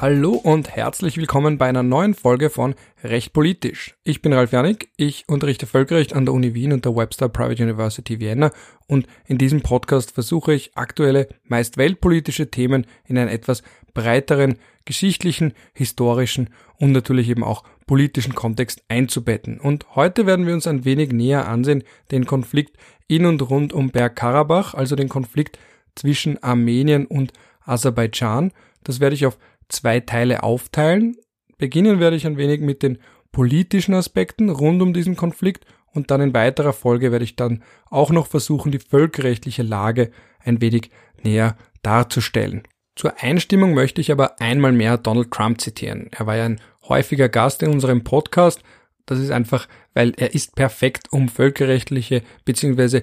Hallo und herzlich willkommen bei einer neuen Folge von Recht Politisch. Ich bin Ralf Janik, ich unterrichte Völkerrecht an der Uni Wien und der Webster Private University Vienna und in diesem Podcast versuche ich aktuelle, meist weltpolitische Themen in einen etwas breiteren geschichtlichen, historischen und natürlich eben auch politischen Kontext einzubetten. Und heute werden wir uns ein wenig näher ansehen den Konflikt in und rund um Bergkarabach, also den Konflikt zwischen Armenien und Aserbaidschan. Das werde ich auf zwei Teile aufteilen. Beginnen werde ich ein wenig mit den politischen Aspekten rund um diesen Konflikt und dann in weiterer Folge werde ich dann auch noch versuchen, die völkerrechtliche Lage ein wenig näher darzustellen. Zur Einstimmung möchte ich aber einmal mehr Donald Trump zitieren. Er war ja ein häufiger Gast in unserem Podcast. Das ist einfach, weil er ist perfekt, um völkerrechtliche bzw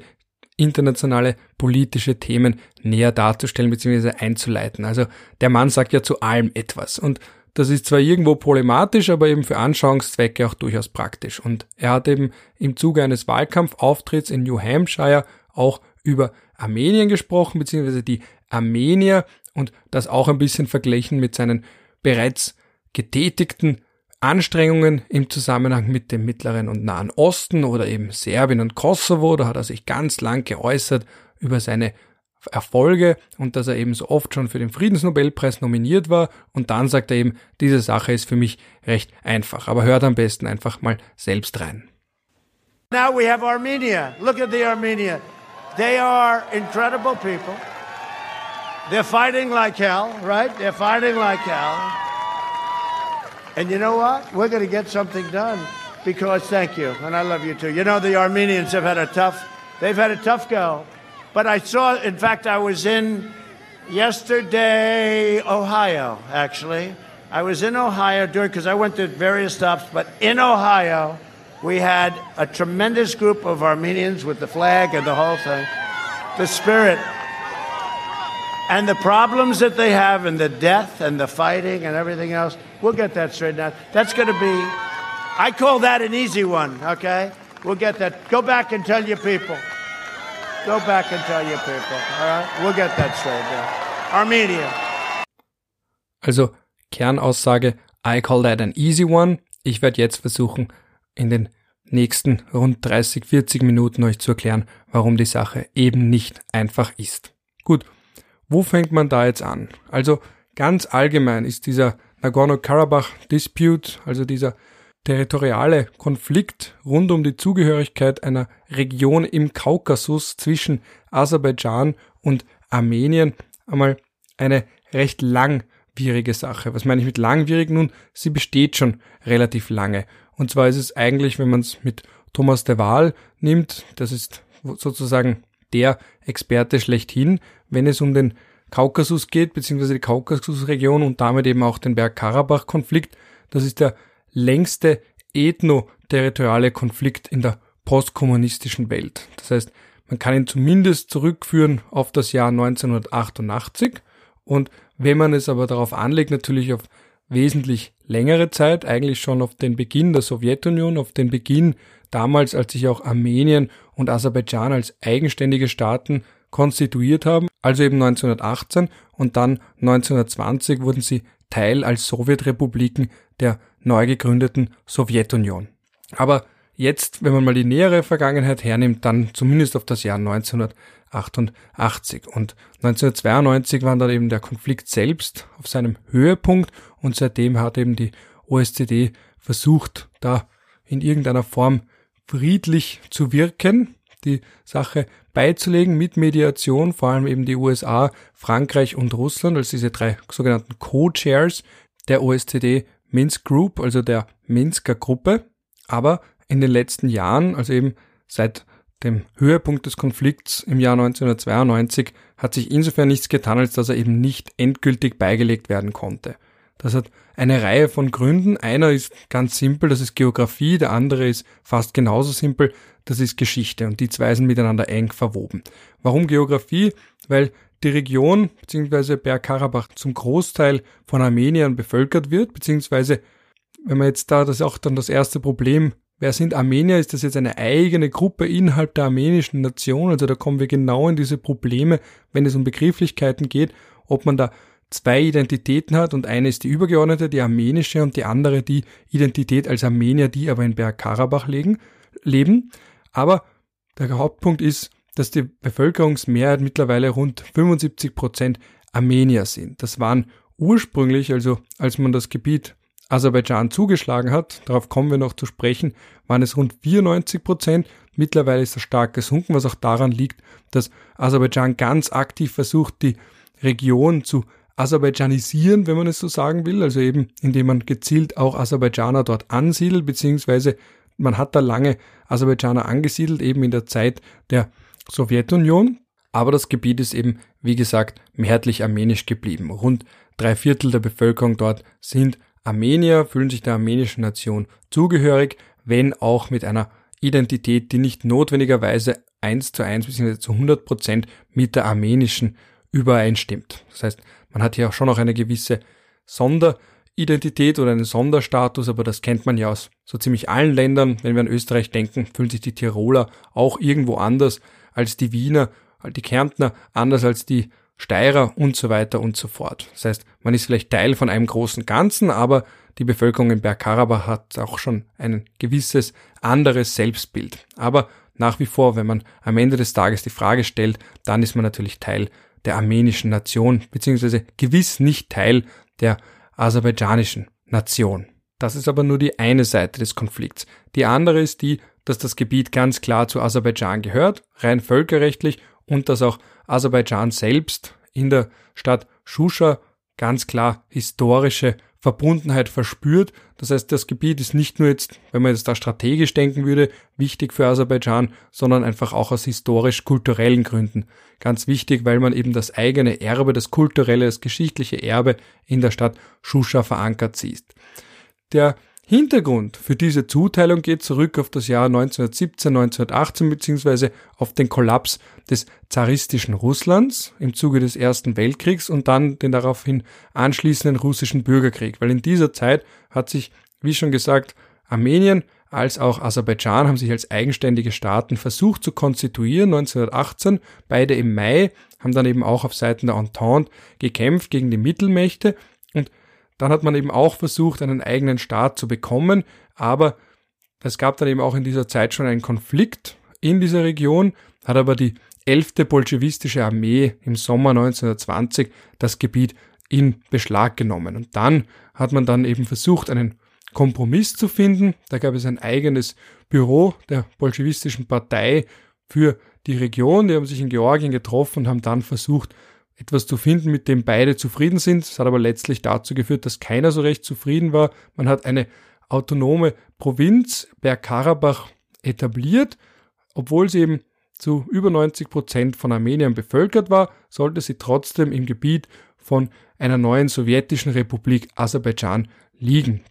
internationale politische Themen näher darzustellen bzw. einzuleiten. Also der Mann sagt ja zu allem etwas und das ist zwar irgendwo problematisch, aber eben für Anschauungszwecke auch durchaus praktisch. Und er hat eben im Zuge eines Wahlkampfauftritts in New Hampshire auch über Armenien gesprochen, beziehungsweise die Armenier und das auch ein bisschen verglichen mit seinen bereits getätigten Anstrengungen im Zusammenhang mit dem Mittleren und Nahen Osten oder eben Serbien und Kosovo. Da hat er sich ganz lang geäußert über seine Erfolge und dass er eben so oft schon für den Friedensnobelpreis nominiert war. Und dann sagt er eben, diese Sache ist für mich recht einfach. Aber hört am besten einfach mal selbst rein. Now we have Armenia. Look at the Armenia. They are incredible people. They're fighting like hell, right? They're fighting like hell. And you know what? We're going to get something done because thank you, and I love you too. You know, the Armenians have had a tough, they've had a tough go. But I saw, in fact, I was in yesterday, Ohio, actually. I was in Ohio during, because I went to various stops, but in Ohio, we had a tremendous group of Armenians with the flag and the whole thing. The spirit and the problems that they have and the death and the fighting and everything else, we'll get that straightened out. That's going to be, I call that an easy one, okay? We'll get that. Go back and tell your people. Go back and tell your people, all right? We'll get that straightened out. Armenia. Also, Kernaussage, I call that an easy one. Ich werde jetzt versuchen, in den nächsten rund 30, 40 Minuten euch zu erklären, warum die Sache eben nicht einfach ist. Gut, wo fängt man da jetzt an? Also ganz allgemein ist dieser Nagorno-Karabakh-Dispute, also dieser territoriale Konflikt rund um die Zugehörigkeit einer Region im Kaukasus zwischen Aserbaidschan und Armenien einmal eine recht langwierige Sache. Was meine ich mit langwierig? Nun, sie besteht schon relativ lange. Und zwar ist es eigentlich, wenn man es mit Thomas de Waal nimmt, das ist sozusagen der Experte schlechthin, wenn es um den Kaukasus geht, beziehungsweise die Kaukasusregion und damit eben auch den Bergkarabach-Konflikt. Das ist der längste ethno-territoriale Konflikt in der postkommunistischen Welt. Das heißt, man kann ihn zumindest zurückführen auf das Jahr 1988 und wenn man es aber darauf anlegt, natürlich auf wesentlich längere Zeit, eigentlich schon auf den Beginn der Sowjetunion, auf den Beginn damals, als sich auch Armenien und Aserbaidschan als eigenständige Staaten konstituiert haben, also eben 1918 und dann 1920 wurden sie Teil als Sowjetrepubliken der neu gegründeten Sowjetunion. Aber jetzt, wenn man mal die nähere Vergangenheit hernimmt, dann zumindest auf das Jahr 1988. Und 1992 war dann eben der Konflikt selbst auf seinem Höhepunkt und seitdem hat eben die OSZE versucht, da in irgendeiner Form friedlich zu wirken, die Sache beizulegen mit Mediation, vor allem eben die USA, Frankreich und Russland als diese drei sogenannten Co-Chairs der OSZE Minsk Group, also der Minsker Gruppe. Aber in den letzten Jahren, also eben seit dem Höhepunkt des Konflikts im Jahr 1992, hat sich insofern nichts getan, als dass er eben nicht endgültig beigelegt werden konnte. Das hat eine Reihe von Gründen. Einer ist ganz simpel, das ist Geografie, der andere ist fast genauso simpel, das ist Geschichte und die zwei sind miteinander eng verwoben. Warum Geografie? Weil die Region bzw. Bergkarabach zum Großteil von Armeniern bevölkert wird, beziehungsweise wenn man jetzt da, das ist auch dann das erste Problem, wer sind Armenier? Ist das jetzt eine eigene Gruppe innerhalb der armenischen Nation? Also da kommen wir genau in diese Probleme, wenn es um Begrifflichkeiten geht, ob man da zwei Identitäten hat und eine ist die übergeordnete, die armenische und die andere die Identität als Armenier, die aber in Bergkarabach leben. Aber der Hauptpunkt ist, dass die Bevölkerungsmehrheit mittlerweile rund 75 Prozent Armenier sind. Das waren ursprünglich, also als man das Gebiet Aserbaidschan zugeschlagen hat, darauf kommen wir noch zu sprechen, waren es rund 94 Prozent. Mittlerweile ist das stark gesunken, was auch daran liegt, dass Aserbaidschan ganz aktiv versucht, die Region zu aserbaidschanisieren, wenn man es so sagen will, also eben indem man gezielt auch Aserbaidschaner dort ansiedelt, beziehungsweise man hat da lange Aserbaidschaner angesiedelt, eben in der Zeit der Sowjetunion, aber das Gebiet ist eben, wie gesagt, mehrheitlich armenisch geblieben. Rund drei Viertel der Bevölkerung dort sind Armenier, fühlen sich der armenischen Nation zugehörig, wenn auch mit einer Identität, die nicht notwendigerweise eins zu eins bzw. zu 100 Prozent mit der armenischen übereinstimmt. Das heißt, man hat hier auch schon noch eine gewisse Sonderidentität oder einen Sonderstatus, aber das kennt man ja aus so ziemlich allen Ländern. Wenn wir an Österreich denken, fühlen sich die Tiroler auch irgendwo anders als die Wiener, die Kärntner anders als die Steirer und so weiter und so fort. Das heißt, man ist vielleicht Teil von einem großen Ganzen, aber die Bevölkerung in Bergkarabach hat auch schon ein gewisses anderes Selbstbild. Aber nach wie vor, wenn man am Ende des Tages die Frage stellt, dann ist man natürlich Teil der armenischen Nation, beziehungsweise gewiss nicht Teil der aserbaidschanischen Nation. Das ist aber nur die eine Seite des Konflikts. Die andere ist die, dass das Gebiet ganz klar zu Aserbaidschan gehört, rein völkerrechtlich, und dass auch Aserbaidschan selbst in der Stadt Shusha ganz klar historische Verbundenheit verspürt. Das heißt, das Gebiet ist nicht nur jetzt, wenn man jetzt da strategisch denken würde, wichtig für Aserbaidschan, sondern einfach auch aus historisch-kulturellen Gründen. Ganz wichtig, weil man eben das eigene Erbe, das kulturelle, das geschichtliche Erbe in der Stadt Shusha verankert sieht. Der Hintergrund für diese Zuteilung geht zurück auf das Jahr 1917, 1918 bzw. auf den Kollaps des zaristischen Russlands im Zuge des Ersten Weltkriegs und dann den daraufhin anschließenden russischen Bürgerkrieg, weil in dieser Zeit hat sich, wie schon gesagt, Armenien als auch Aserbaidschan haben sich als eigenständige Staaten versucht zu konstituieren 1918, beide im Mai, haben dann eben auch auf Seiten der Entente gekämpft gegen die Mittelmächte dann hat man eben auch versucht, einen eigenen Staat zu bekommen, aber es gab dann eben auch in dieser Zeit schon einen Konflikt in dieser Region, hat aber die 11. bolschewistische Armee im Sommer 1920 das Gebiet in Beschlag genommen. Und dann hat man dann eben versucht, einen Kompromiss zu finden. Da gab es ein eigenes Büro der bolschewistischen Partei für die Region. Die haben sich in Georgien getroffen und haben dann versucht, etwas zu finden, mit dem beide zufrieden sind. Es hat aber letztlich dazu geführt, dass keiner so recht zufrieden war. Man hat eine autonome Provinz Bergkarabach etabliert, obwohl sie eben zu über 90 Prozent von Armeniern bevölkert war, sollte sie trotzdem im Gebiet von einer neuen sowjetischen Republik Aserbaidschan liegen.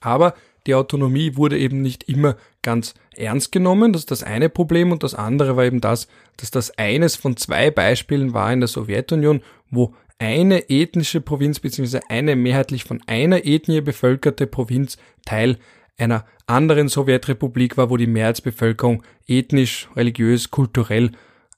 Aber die Autonomie wurde eben nicht immer ganz ernst genommen. Das ist das eine Problem. Und das andere war eben das, dass das eines von zwei Beispielen war in der Sowjetunion, wo eine ethnische Provinz bzw. eine mehrheitlich von einer Ethnie bevölkerte Provinz Teil einer anderen Sowjetrepublik war, wo die Mehrheitsbevölkerung ethnisch, religiös, kulturell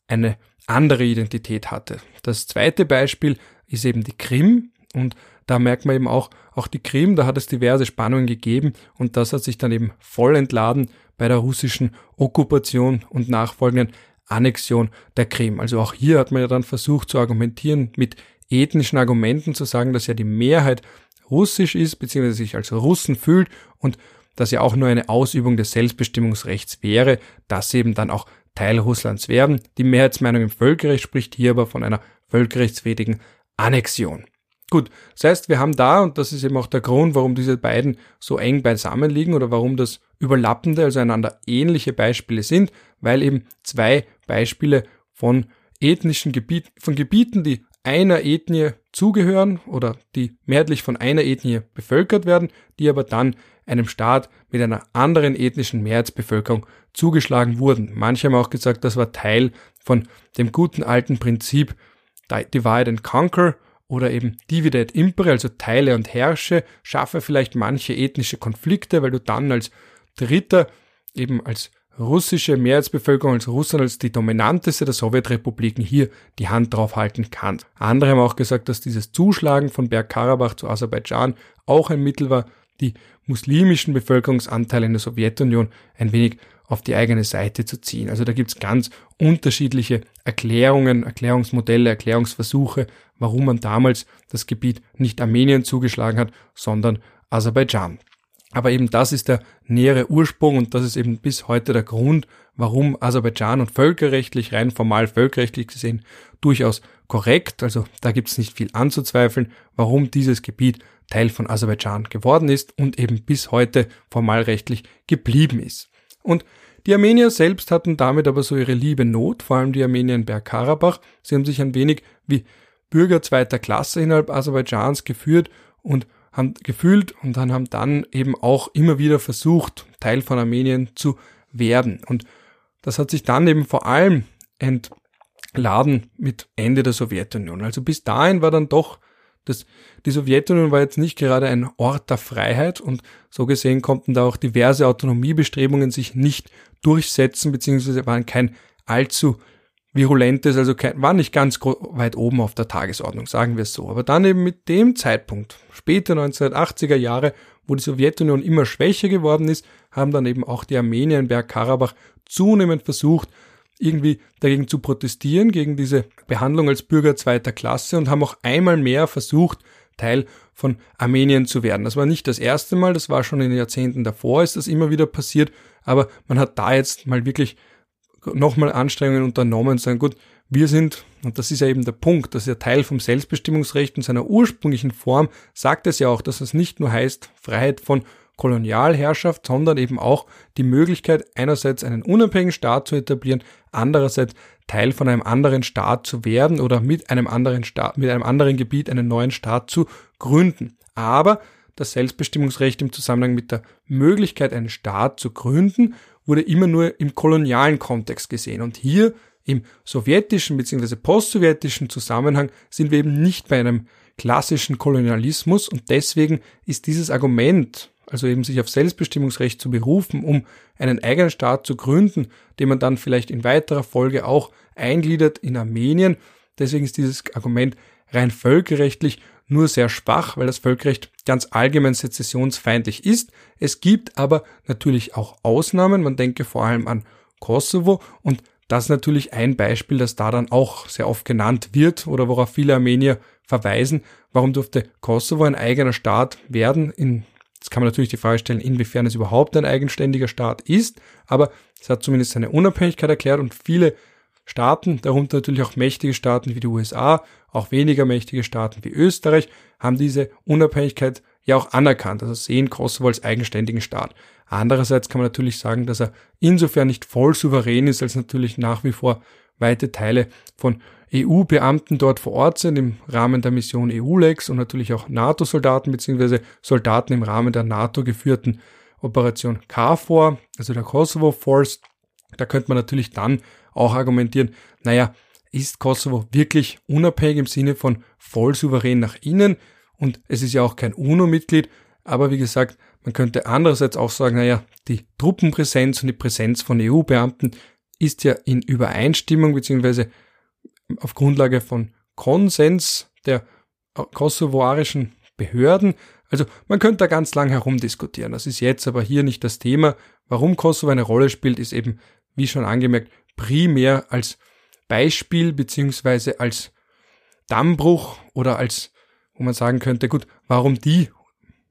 eine andere Identität hatte. Das zweite Beispiel ist eben die Krim und da merkt man eben auch, auch die Krim, da hat es diverse Spannungen gegeben und das hat sich dann eben voll entladen bei der russischen Okkupation und nachfolgenden Annexion der Krim. Also auch hier hat man ja dann versucht zu argumentieren mit ethnischen Argumenten zu sagen, dass ja die Mehrheit russisch ist, beziehungsweise sich als Russen fühlt und dass ja auch nur eine Ausübung des Selbstbestimmungsrechts wäre, dass sie eben dann auch Teil Russlands werden. Die Mehrheitsmeinung im Völkerrecht spricht hier aber von einer völkerrechtswidrigen Annexion. Gut, das heißt, wir haben da, und das ist eben auch der Grund, warum diese beiden so eng beisammen liegen oder warum das überlappende, also einander ähnliche Beispiele sind, weil eben zwei Beispiele von ethnischen Gebieten, von Gebieten, die einer Ethnie zugehören oder die mehrheitlich von einer Ethnie bevölkert werden, die aber dann einem Staat mit einer anderen ethnischen Mehrheitsbevölkerung zugeschlagen wurden. Manche haben auch gesagt, das war Teil von dem guten alten Prinzip Divide and Conquer, oder eben divide et impere, also teile und herrsche, schaffe vielleicht manche ethnische Konflikte, weil du dann als Dritter, eben als russische Mehrheitsbevölkerung, als Russland als die dominanteste der Sowjetrepubliken hier die Hand drauf halten kann. Andere haben auch gesagt, dass dieses Zuschlagen von Bergkarabach zu Aserbaidschan auch ein Mittel war, die muslimischen Bevölkerungsanteile in der Sowjetunion ein wenig auf die eigene Seite zu ziehen. Also da gibt's ganz unterschiedliche Erklärungen, Erklärungsmodelle, Erklärungsversuche, warum man damals das Gebiet nicht Armenien zugeschlagen hat, sondern Aserbaidschan. Aber eben das ist der nähere Ursprung und das ist eben bis heute der Grund, warum Aserbaidschan und völkerrechtlich, rein formal völkerrechtlich gesehen, durchaus korrekt, also da gibt es nicht viel anzuzweifeln, warum dieses Gebiet Teil von Aserbaidschan geworden ist und eben bis heute formalrechtlich geblieben ist. Und die Armenier selbst hatten damit aber so ihre liebe Not, vor allem die Armenier in Bergkarabach. Sie haben sich ein wenig wie Bürger zweiter Klasse innerhalb Aserbaidschans geführt und haben gefühlt und dann haben dann eben auch immer wieder versucht, Teil von Armenien zu werden. Und das hat sich dann eben vor allem entladen mit Ende der Sowjetunion. Also bis dahin war dann doch das, die Sowjetunion war jetzt nicht gerade ein Ort der Freiheit und so gesehen konnten da auch diverse Autonomiebestrebungen sich nicht durchsetzen, beziehungsweise waren kein allzu virulentes, also kein, war nicht ganz weit oben auf der Tagesordnung, sagen wir es so. Aber dann eben mit dem Zeitpunkt, später 1980er Jahre, wo die Sowjetunion immer schwächer geworden ist, haben dann eben auch die Armenier in Bergkarabach zunehmend versucht, irgendwie dagegen zu protestieren, gegen diese Behandlung als Bürger zweiter Klasse und haben auch einmal mehr versucht, Teil von Armenien zu werden. Das war nicht das erste Mal, das war schon in den Jahrzehnten davor, ist das immer wieder passiert, aber man hat da jetzt mal wirklich nochmal Anstrengungen unternommen und sagen, gut, wir sind, und das ist ja eben der Punkt, dass ja Teil vom Selbstbestimmungsrecht in seiner ursprünglichen Form sagt es ja auch, dass es nicht nur heißt Freiheit von Kolonialherrschaft, sondern eben auch die Möglichkeit, einerseits einen unabhängigen Staat zu etablieren, andererseits Teil von einem anderen Staat zu werden oder mit einem anderen Staat, mit einem anderen Gebiet einen neuen Staat zu gründen. Aber das Selbstbestimmungsrecht im Zusammenhang mit der Möglichkeit, einen Staat zu gründen, wurde immer nur im kolonialen Kontext gesehen. Und hier im sowjetischen bzw. postsowjetischen Zusammenhang sind wir eben nicht bei einem klassischen Kolonialismus und deswegen ist dieses Argument, also eben sich auf Selbstbestimmungsrecht zu berufen, um einen eigenen Staat zu gründen, den man dann vielleicht in weiterer Folge auch eingliedert in Armenien, deswegen ist dieses Argument rein völkerrechtlich nur sehr schwach, weil das Völkerrecht ganz allgemein sezessionsfeindlich ist. Es gibt aber natürlich auch Ausnahmen. Man denke vor allem an Kosovo und das ist natürlich ein Beispiel, das da dann auch sehr oft genannt wird oder worauf viele Armenier verweisen. Warum durfte Kosovo ein eigener Staat werden? In, jetzt kann man natürlich die Frage stellen, inwiefern es überhaupt ein eigenständiger Staat ist, aber es hat zumindest seine Unabhängigkeit erklärt und viele Staaten, darunter natürlich auch mächtige Staaten wie die USA, auch weniger mächtige Staaten wie Österreich, haben diese Unabhängigkeit ja auch anerkannt, also sehen Kosovo als eigenständigen Staat. Andererseits kann man natürlich sagen, dass er insofern nicht voll souverän ist, als natürlich nach wie vor weite Teile von EU-Beamten dort vor Ort sind im Rahmen der Mission EULEX und natürlich auch NATO-Soldaten bzw. Soldaten im Rahmen der NATO geführten Operation KFOR, also der Kosovo Force. Da könnte man natürlich dann auch argumentieren, naja, ist Kosovo wirklich unabhängig im Sinne von voll souverän nach innen und es ist ja auch kein UNO-Mitglied, aber wie gesagt, man könnte andererseits auch sagen, naja, die Truppenpräsenz und die Präsenz von EU-Beamten ist ja in Übereinstimmung beziehungsweise auf Grundlage von Konsens der kosovoarischen Behörden. Also man könnte da ganz lang herumdiskutieren. Das ist jetzt aber hier nicht das Thema. Warum Kosovo eine Rolle spielt, ist eben, wie schon angemerkt, primär als Beispiel beziehungsweise als Dammbruch oder als, wo man sagen könnte, gut, warum die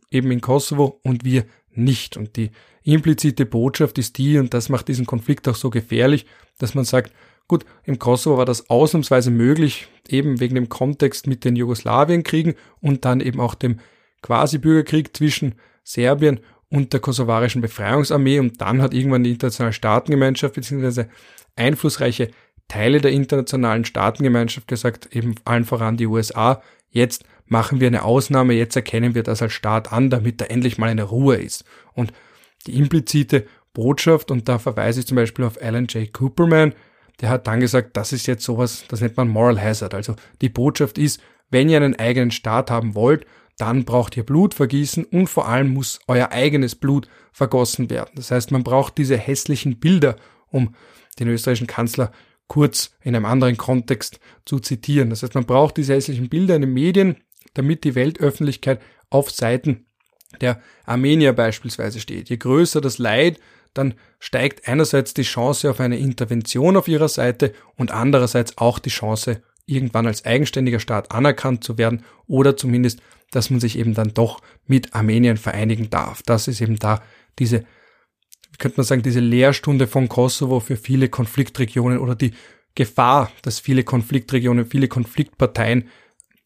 eben in Kosovo und wir nicht? Und die implizite Botschaft ist die, und das macht diesen Konflikt auch so gefährlich, dass man sagt, gut, im Kosovo war das ausnahmsweise möglich, eben wegen dem Kontext mit den Jugoslawienkriegen und dann eben auch dem Quasi-Bürgerkrieg zwischen Serbien und der kosovarischen Befreiungsarmee und dann hat irgendwann die internationale Staatengemeinschaft beziehungsweise einflussreiche Teile der internationalen Staatengemeinschaft gesagt, eben allen voran die USA, jetzt machen wir eine Ausnahme, jetzt erkennen wir das als Staat an, damit da endlich mal eine Ruhe ist. Und die implizite Botschaft, und da verweise ich zum Beispiel auf Alan J. Cooperman, der hat dann gesagt, das ist jetzt sowas, das nennt man Moral Hazard. Also die Botschaft ist, wenn ihr einen eigenen Staat haben wollt, dann braucht ihr Blut vergießen und vor allem muss euer eigenes Blut vergossen werden. Das heißt, man braucht diese hässlichen Bilder, um den österreichischen Kanzler kurz in einem anderen Kontext zu zitieren. Das heißt, man braucht diese hässlichen Bilder in den Medien, damit die Weltöffentlichkeit auf Seiten der Armenier beispielsweise steht. Je größer das Leid, dann steigt einerseits die Chance auf eine Intervention auf ihrer Seite und andererseits auch die Chance, irgendwann als eigenständiger Staat anerkannt zu werden oder zumindest, dass man sich eben dann doch mit Armenien vereinigen darf. Das ist eben da diese, könnte man sagen, diese Lehrstunde von Kosovo für viele Konfliktregionen oder die Gefahr, dass viele Konfliktregionen, viele Konfliktparteien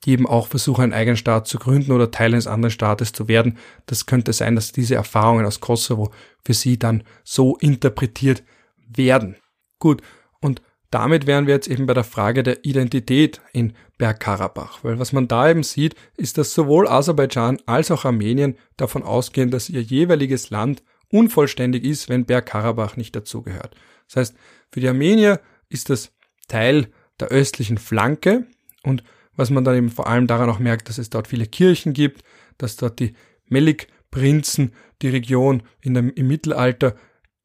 die eben auch versuchen, einen eigenen Staat zu gründen oder Teil eines anderen Staates zu werden. Das könnte sein, dass diese Erfahrungen aus Kosovo für sie dann so interpretiert werden. Gut, und damit wären wir jetzt eben bei der Frage der Identität in Bergkarabach, weil was man da eben sieht, ist, dass sowohl Aserbaidschan als auch Armenien davon ausgehen, dass ihr jeweiliges Land unvollständig ist, wenn Bergkarabach nicht dazugehört. Das heißt, für die Armenier ist das Teil der östlichen Flanke und was man dann eben vor allem daran auch merkt, dass es dort viele Kirchen gibt, dass dort die Melik-Prinzen die Region dem, im Mittelalter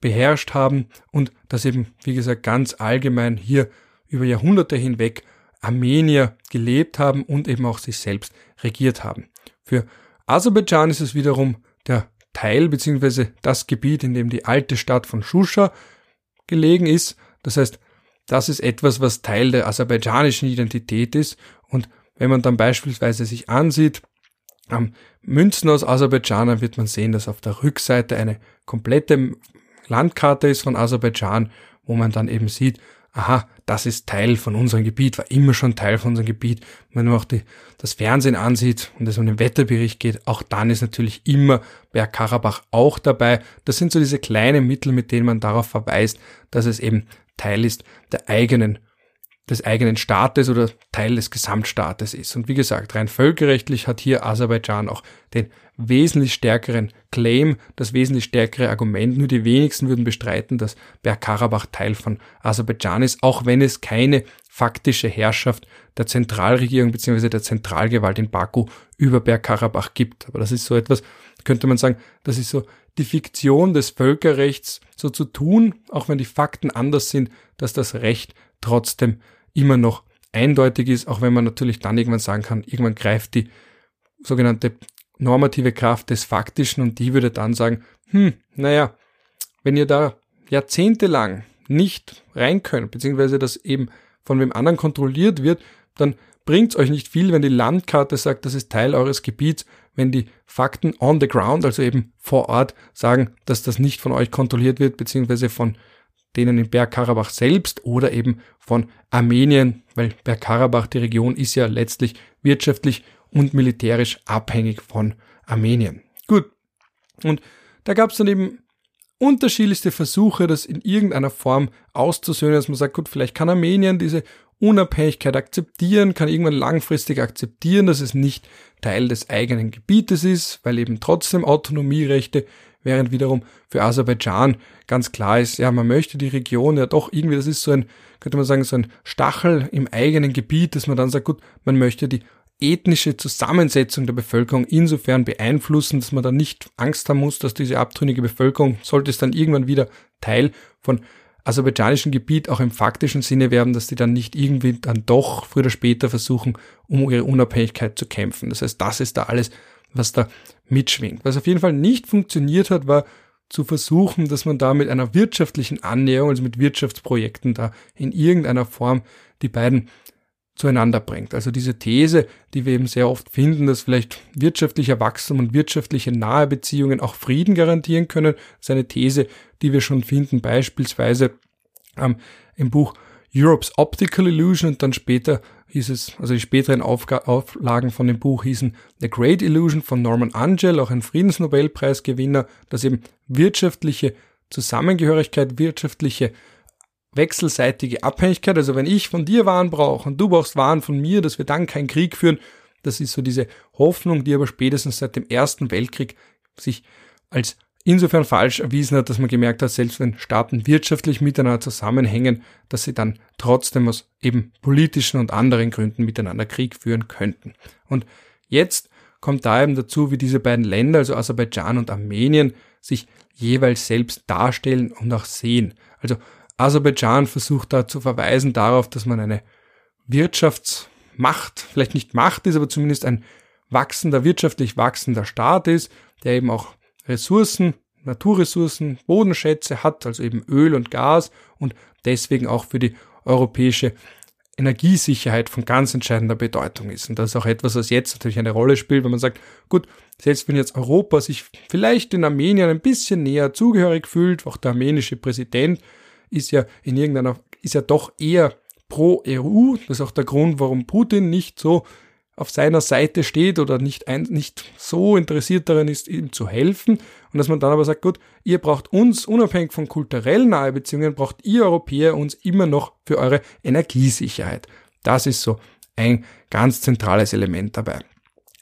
beherrscht haben und dass eben, wie gesagt, ganz allgemein hier über Jahrhunderte hinweg Armenier gelebt haben und eben auch sich selbst regiert haben. Für Aserbaidschan ist es wiederum der Teil bzw. das Gebiet, in dem die alte Stadt von Shusha gelegen ist. Das heißt, das ist etwas, was Teil der aserbaidschanischen Identität ist und wenn man dann beispielsweise sich ansieht, am Münzen aus Aserbaidschan, wird man sehen, dass auf der Rückseite eine komplette Landkarte ist von Aserbaidschan, wo man dann eben sieht, aha, das ist Teil von unserem Gebiet, war immer schon Teil von unserem Gebiet. wenn man auch die, das Fernsehen ansieht und es um den Wetterbericht geht, auch dann ist natürlich immer Bergkarabach auch dabei. Das sind so diese kleinen Mittel, mit denen man darauf verweist, dass es eben Teil ist der eigenen des eigenen Staates oder Teil des Gesamtstaates ist. Und wie gesagt, rein völkerrechtlich hat hier Aserbaidschan auch den wesentlich stärkeren Claim, das wesentlich stärkere Argument. Nur die wenigsten würden bestreiten, dass Bergkarabach Teil von Aserbaidschan ist, auch wenn es keine faktische Herrschaft der Zentralregierung bzw. der Zentralgewalt in Baku über Bergkarabach gibt. Aber das ist so etwas, könnte man sagen, das ist so die Fiktion des Völkerrechts so zu tun, auch wenn die Fakten anders sind, dass das Recht trotzdem immer noch eindeutig ist, auch wenn man natürlich dann irgendwann sagen kann, irgendwann greift die sogenannte normative Kraft des Faktischen und die würde dann sagen, hm, naja, wenn ihr da jahrzehntelang nicht rein könnt, beziehungsweise das eben von wem anderen kontrolliert wird, dann bringt es euch nicht viel, wenn die Landkarte sagt, das ist Teil eures Gebiets, wenn die Fakten on the ground, also eben vor Ort, sagen, dass das nicht von euch kontrolliert wird, beziehungsweise von denen in Bergkarabach selbst oder eben von Armenien, weil Bergkarabach, die Region, ist ja letztlich wirtschaftlich und militärisch abhängig von Armenien. Gut. Und da gab es dann eben unterschiedlichste Versuche, das in irgendeiner Form auszusöhnen, dass man sagt, gut, vielleicht kann Armenien diese Unabhängigkeit akzeptieren, kann irgendwann langfristig akzeptieren, dass es nicht Teil des eigenen Gebietes ist, weil eben trotzdem Autonomierechte während wiederum für Aserbaidschan ganz klar ist, ja, man möchte die Region ja doch irgendwie, das ist so ein, könnte man sagen, so ein Stachel im eigenen Gebiet, dass man dann sagt, gut, man möchte die ethnische Zusammensetzung der Bevölkerung insofern beeinflussen, dass man dann nicht Angst haben muss, dass diese abtrünnige Bevölkerung, sollte es dann irgendwann wieder Teil von aserbaidschanischen Gebiet auch im faktischen Sinne werden, dass die dann nicht irgendwie dann doch früher oder später versuchen, um ihre Unabhängigkeit zu kämpfen. Das heißt, das ist da alles, was da mitschwingt. Was auf jeden Fall nicht funktioniert hat, war zu versuchen, dass man da mit einer wirtschaftlichen Annäherung, also mit Wirtschaftsprojekten da in irgendeiner Form die beiden zueinander bringt. Also diese These, die wir eben sehr oft finden, dass vielleicht wirtschaftlicher Wachstum und wirtschaftliche nahe Beziehungen auch Frieden garantieren können, ist eine These, die wir schon finden, beispielsweise ähm, im Buch Europe's Optical Illusion und dann später hieß es, also die späteren Aufga Auflagen von dem Buch hießen The Great Illusion von Norman Angel, auch ein Friedensnobelpreisgewinner, dass eben wirtschaftliche Zusammengehörigkeit, wirtschaftliche wechselseitige Abhängigkeit, also wenn ich von dir Waren brauche und du brauchst Waren von mir, dass wir dann keinen Krieg führen, das ist so diese Hoffnung, die aber spätestens seit dem Ersten Weltkrieg sich als insofern falsch erwiesen hat, dass man gemerkt hat, selbst wenn Staaten wirtschaftlich miteinander zusammenhängen, dass sie dann trotzdem aus eben politischen und anderen Gründen miteinander Krieg führen könnten. Und jetzt kommt da eben dazu, wie diese beiden Länder, also Aserbaidschan und Armenien, sich jeweils selbst darstellen und auch sehen. Also Aserbaidschan versucht da zu verweisen darauf, dass man eine Wirtschaftsmacht, vielleicht nicht Macht ist, aber zumindest ein wachsender, wirtschaftlich wachsender Staat ist, der eben auch Ressourcen, Naturressourcen, Bodenschätze hat, also eben Öl und Gas und deswegen auch für die europäische Energiesicherheit von ganz entscheidender Bedeutung ist. Und das ist auch etwas, was jetzt natürlich eine Rolle spielt, wenn man sagt, gut, selbst wenn jetzt Europa sich vielleicht in Armenien ein bisschen näher zugehörig fühlt, auch der armenische Präsident ist ja in irgendeiner, ist ja doch eher pro EU. Das ist auch der Grund, warum Putin nicht so auf seiner Seite steht oder nicht, ein, nicht so interessiert daran ist, ihm zu helfen. Und dass man dann aber sagt, gut, ihr braucht uns, unabhängig von kulturellen Nahebeziehungen, braucht ihr Europäer uns immer noch für eure Energiesicherheit. Das ist so ein ganz zentrales Element dabei.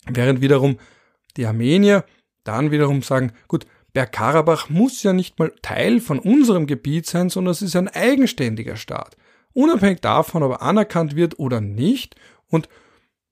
Während wiederum die Armenier dann wiederum sagen, gut, Bergkarabach muss ja nicht mal Teil von unserem Gebiet sein, sondern es ist ein eigenständiger Staat. Unabhängig davon, ob er anerkannt wird oder nicht. Und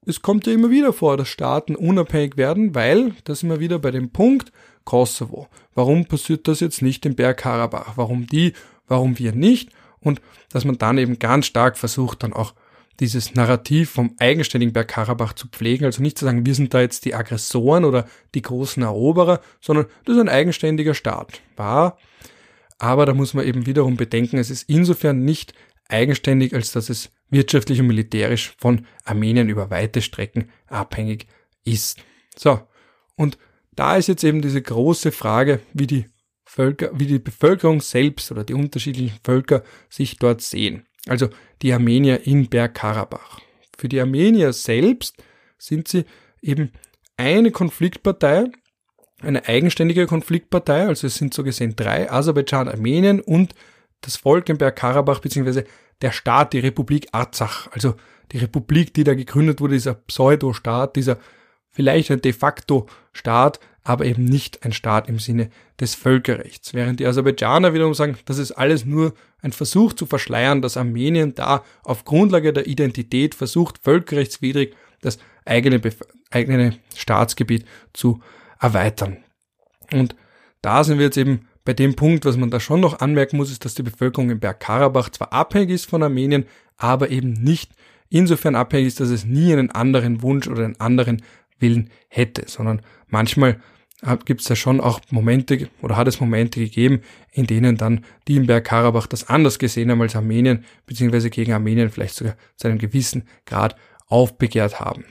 es kommt ja immer wieder vor, dass Staaten unabhängig werden, weil, da sind wir wieder bei dem Punkt, Kosovo. Warum passiert das jetzt nicht in Bergkarabach? Warum die, warum wir nicht? Und dass man dann eben ganz stark versucht, dann auch dieses Narrativ vom eigenständigen Bergkarabach zu pflegen, also nicht zu sagen, wir sind da jetzt die Aggressoren oder die großen Eroberer, sondern das ist ein eigenständiger Staat. War, aber da muss man eben wiederum bedenken, es ist insofern nicht eigenständig, als dass es wirtschaftlich und militärisch von Armenien über weite Strecken abhängig ist. So. Und da ist jetzt eben diese große Frage, wie die Völker, wie die Bevölkerung selbst oder die unterschiedlichen Völker sich dort sehen. Also die Armenier in Bergkarabach. Für die Armenier selbst sind sie eben eine Konfliktpartei, eine eigenständige Konfliktpartei, also es sind so gesehen drei, Aserbaidschan, Armenien und das Volk in Bergkarabach, beziehungsweise der Staat, die Republik Arzach, also die Republik, die da gegründet wurde, dieser Pseudo-Staat, dieser vielleicht ein de facto Staat, aber eben nicht ein Staat im Sinne des Völkerrechts. Während die Aserbaidschaner wiederum sagen, das ist alles nur ein Versuch zu verschleiern, dass Armenien da auf Grundlage der Identität versucht, völkerrechtswidrig das eigene, eigene Staatsgebiet zu erweitern. Und da sind wir jetzt eben bei dem Punkt, was man da schon noch anmerken muss, ist, dass die Bevölkerung in Bergkarabach zwar abhängig ist von Armenien, aber eben nicht insofern abhängig ist, dass es nie einen anderen Wunsch oder einen anderen Willen hätte, sondern manchmal gibt es ja schon auch Momente oder hat es Momente gegeben, in denen dann die in Bergkarabach das anders gesehen haben als Armenien, beziehungsweise gegen Armenien vielleicht sogar zu einem gewissen Grad aufbegehrt haben.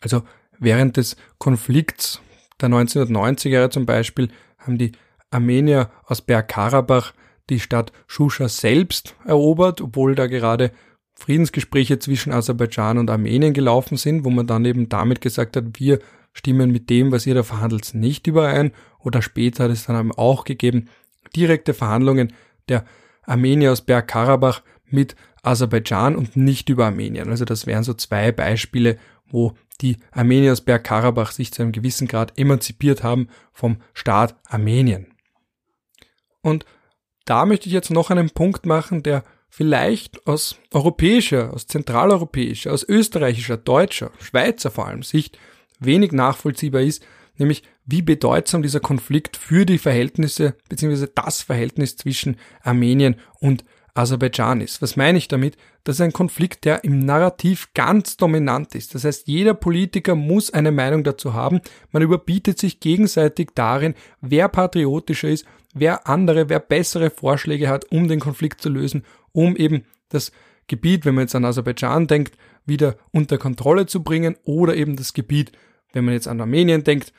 Also während des Konflikts der 1990er Jahre zum Beispiel haben die Armenier aus Bergkarabach die Stadt Shusha selbst erobert, obwohl da gerade Friedensgespräche zwischen Aserbaidschan und Armenien gelaufen sind, wo man dann eben damit gesagt hat, wir stimmen mit dem, was ihr da verhandelt, nicht überein. Oder später hat es dann auch gegeben, direkte Verhandlungen der Armenier aus Bergkarabach mit Aserbaidschan und nicht über Armenien. Also das wären so zwei Beispiele, wo die Armenier aus Bergkarabach sich zu einem gewissen Grad emanzipiert haben vom Staat Armenien. Und da möchte ich jetzt noch einen Punkt machen, der vielleicht aus europäischer, aus zentraleuropäischer, aus österreichischer, deutscher, Schweizer vor allem Sicht wenig nachvollziehbar ist, nämlich wie bedeutsam dieser Konflikt für die Verhältnisse bzw. das Verhältnis zwischen Armenien und Aserbaidschan ist. Was meine ich damit? Das ist ein Konflikt, der im Narrativ ganz dominant ist. Das heißt, jeder Politiker muss eine Meinung dazu haben. Man überbietet sich gegenseitig darin, wer patriotischer ist, wer andere, wer bessere Vorschläge hat, um den Konflikt zu lösen, um eben das Gebiet, wenn man jetzt an Aserbaidschan denkt, wieder unter Kontrolle zu bringen oder eben das Gebiet, wenn man jetzt an Armenien denkt,